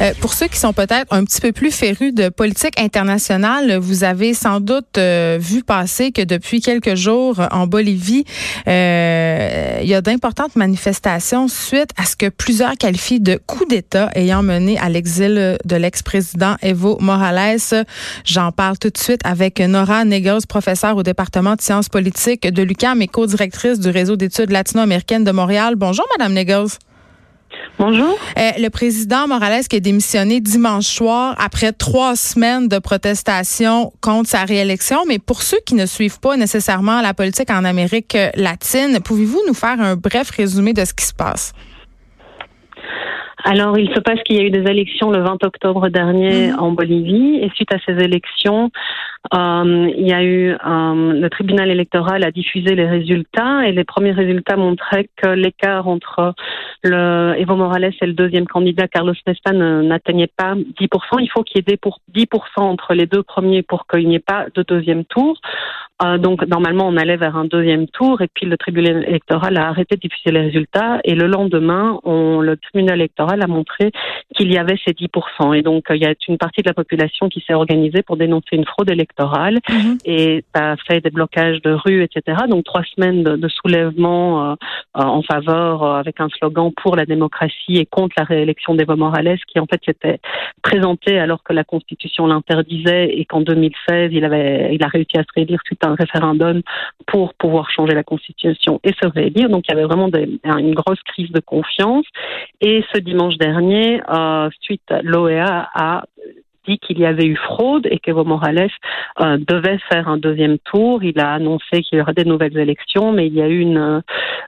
Euh, pour ceux qui sont peut-être un petit peu plus férus de politique internationale, vous avez sans doute euh, vu passer que depuis quelques jours en Bolivie, euh, il y a d'importantes manifestations suite à ce que plusieurs qualifient de coup d'État ayant mené à l'exil de l'ex-président Evo Morales. J'en parle tout de suite avec Nora Negos, professeure au département de sciences politiques de l'UQAM et co-directrice du réseau d'études latino-américaines de Montréal. Bonjour, Madame Negos. Bonjour. Euh, le président Morales qui a démissionné dimanche soir après trois semaines de protestation contre sa réélection. Mais pour ceux qui ne suivent pas nécessairement la politique en Amérique latine, pouvez-vous nous faire un bref résumé de ce qui se passe? Alors, il se passe qu'il y a eu des élections le 20 octobre dernier mhm. en Bolivie et suite à ces élections, euh, il y a eu euh, le tribunal électoral a diffusé les résultats et les premiers résultats montraient que l'écart entre le Evo Morales et le deuxième candidat Carlos Nesta n'atteignait pas 10%. Il faut qu'il y ait pour 10% entre les deux premiers pour qu'il n'y ait pas de deuxième tour. Euh, donc normalement on allait vers un deuxième tour et puis le tribunal électoral a arrêté de diffuser les résultats et le lendemain on, le tribunal électoral a montré qu'il y avait ces 10%. Et donc, il y a une partie de la population qui s'est organisée pour dénoncer une fraude électorale. Mhm. Et ça a fait des blocages de rue, etc. Donc, trois semaines de, soulèvement euh, euh, en faveur, euh, avec un slogan pour la démocratie et contre la réélection d'Evo Morales, qui en fait s'était présenté alors que la Constitution l'interdisait et qu'en 2016, il, avait, il a réussi à se réélire suite à un référendum pour pouvoir changer la Constitution et se réélire. Donc, il y avait vraiment une grosse crise de confiance. Et ce dimanche dernier, euh, suite, l'OEA a qu'il y avait eu fraude et qu'Evo Morales euh, devait faire un deuxième tour. Il a annoncé qu'il y aurait des nouvelles élections, mais il y a eu une euh,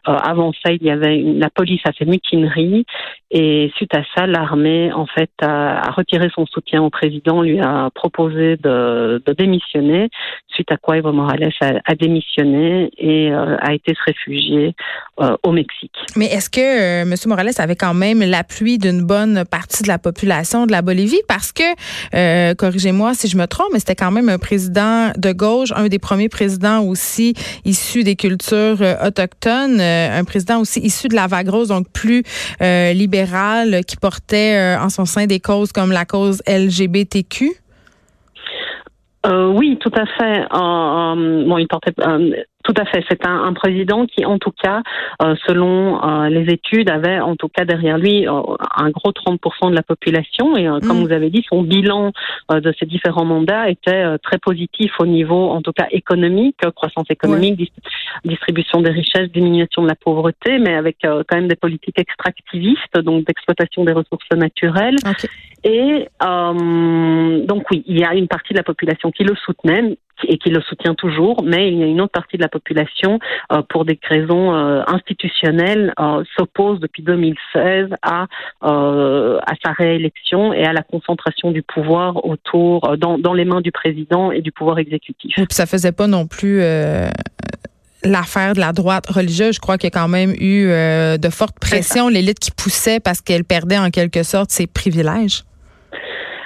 avant ça, il y avait une, la police a fait mutinerie et suite à ça, l'armée en fait a, retiré son soutien au président, lui a proposé de, démissionner. Suite à quoi Evo Morales a, démissionné et euh, a été se réfugier au Mexique. Mais est-ce que M. Morales avait quand même l'appui d'une bonne partie de la population de la Bolivie? Parce que euh, corrigez-moi si je me trompe, mais c'était quand même un président de gauche, un des premiers présidents aussi issus des cultures euh, autochtones, euh, un président aussi issu de la vague rose, donc plus libéral, qui portait en son sein des causes comme la cause LGBTQ. oui, tout à fait. bon, il portait tout à fait. C'est un, un, président qui, en tout cas, euh, selon euh, les études, avait en tout cas derrière lui euh, un gros 30% de la population. Et comme mm. vous avez dit, son bilan de ces différents mandats était très positif au niveau, en tout cas, économique, croissance économique, distribution des richesses, diminution de la pauvreté, mais avec quand même des politiques extractivistes, donc d'exploitation des ressources naturelles. Et donc oui, il y a une partie de la population qui le soutenait, et qui le soutient toujours, mais il y a une autre partie de la population, euh, pour des raisons euh, institutionnelles, euh, s'oppose depuis 2016 à à sa réélection et à la concentration du pouvoir autour dans, dans les mains du président et du pouvoir exécutif. Et puis ça faisait pas non plus l'affaire de la droite religieuse, je crois qu'il y a quand même eu de fortes pressions, l'élite qui poussait parce qu'elle perdait en quelque sorte ses privilèges.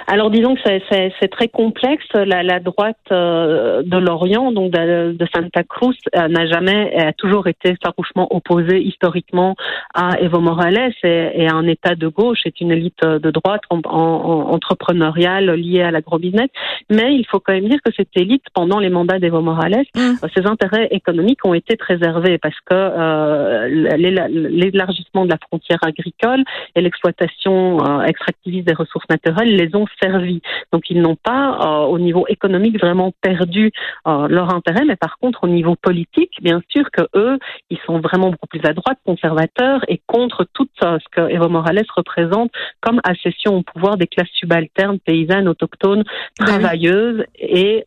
Alors disons que c'est très complexe. La, la droite euh, de l'Orient, donc de, de, Santa Cruz, euh, n'a jamais, a toujours été farouchement opposée historiquement à Evo Morales et, et, à un État de gauche. C'est une élite de droite en, en, entrepreneuriale liée à l'agro-business. Mais il faut quand même dire que cette élite, pendant les mandats d'Evo Morales, mmh. euh, ses intérêts économiques ont été préservés parce que euh, l'élargissement de la frontière agricole et l'exploitation extractiviste des ressources naturelles les ont servi. Donc ils n'ont pas, euh, au niveau économique, vraiment perdu euh, leur intérêt, mais par contre, au niveau politique, bien sûr que eux, ils sont vraiment beaucoup plus à droite, conservateurs, et contre tout euh, ce que Evo Morales représente comme accession au pouvoir des classes subalternes, paysannes, autochtones, ben travailleuses, et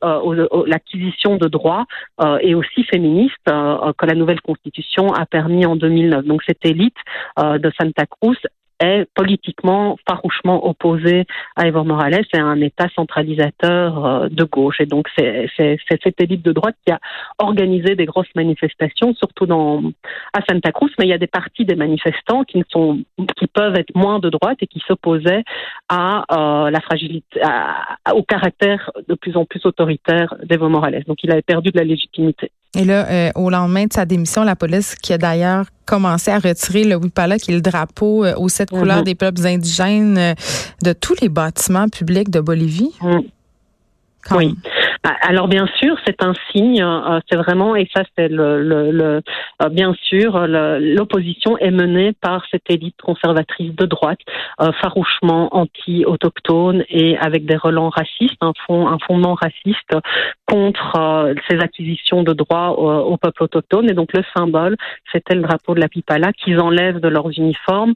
l'acquisition de droits, et aussi féministes, que la nouvelle constitution a permis en 2009. Donc cette élite de Santa Cruz est politiquement farouchement opposé à Evo Morales et un État centralisateur euh, de gauche. Et donc c'est cette élite de droite qui a organisé des grosses manifestations, surtout dans à Santa Cruz, mais il y a des parties des manifestants qui ne sont qui peuvent être moins de droite et qui s'opposaient à euh, la fragilité, au caractère de plus en plus autoritaire d'Evo Morales. Donc il avait perdu de la légitimité. Et là, euh, au lendemain de sa démission, la police, qui a d'ailleurs commencé à retirer le Wipala, qui est le drapeau euh, aux sept couleurs mhm. des peuples indigènes, euh, de tous les bâtiments publics de Bolivie. Mhm. Oui. Bah, alors bien sûr, c'est un signe, euh, c'est vraiment, et ça c'est le, le, le euh, bien sûr, l'opposition est menée par cette élite conservatrice de droite, euh, farouchement anti-autochtone et avec des relents racistes, un, fond, un fondement raciste contre ces acquisitions de droits au, peuple autochtone. Et donc le symbole, c'était le drapeau de la Pipala qu'ils enlèvent de leurs uniformes,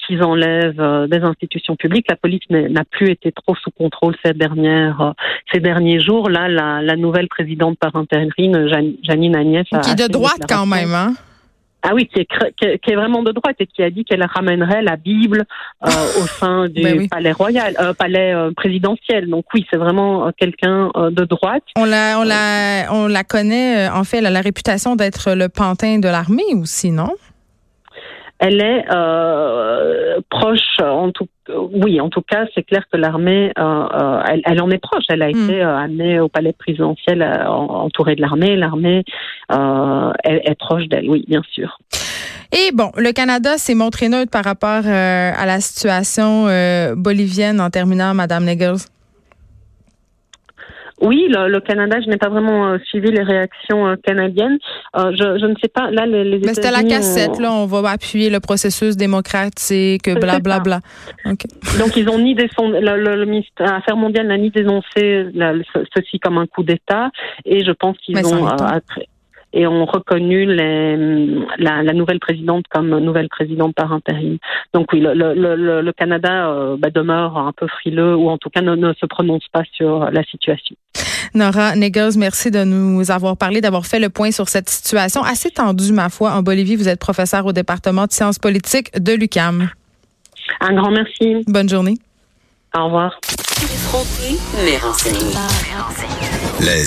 qu'ils enlèvent des institutions publiques. La police n'a plus été trop sous contrôle ces dernières ces derniers jours. Là, la, nouvelle présidente par intérim, Janine Agnès. Qui est de droite quand même, hein? Ah oui, qui est, vraiment de droite et qui a dit qu'elle ramènerait la Bible euh, au sein du ben palais royal, euh, palais euh, présidentiel. Donc oui, c'est vraiment quelqu'un de droite. On la, on la, on la connaît. En fait, elle a la réputation d'être le pantin de l'armée aussi, non? Elle est proche, en tout oui, en tout cas, c'est clair que l'armée, euh, euh, elle, en est proche. Elle a hmm. été euh, amenée au palais présidentiel entourée de l'armée. L'armée est, proche d'elle, oui, bien sûr. Et bon, le Canada s'est montré neutre par rapport à la situation bolivienne en terminant, Madame Negels. Oui, le, Canada, je n'ai pas vraiment euh, suivi les réactions euh, canadiennes. Euh, je, je, ne sais pas. Là, les, les Mais c'était la cassette. Là, on va appuyer le processus démocratique, blablabla. Bla, bla. Donc, ils ont ni des le, le, ministère Affaires mondiales n'a ni dénoncé ceci comme un coup d'État, et je pense qu'ils ont et ont reconnu les, la, la, nouvelle présidente comme nouvelle présidente par intérim. Donc oui, le, le, le Canada euh, bah, demeure un peu frileux ou en tout cas ne, ne, se prononce pas sur la situation. Nora Negers, merci de nous avoir parlé, d'avoir fait le point sur cette situation assez tendue, ma foi, en Bolivie. Vous êtes professeur au département de sciences politiques de l'UCAM. Un grand merci. Bonne journée. Au revoir. Les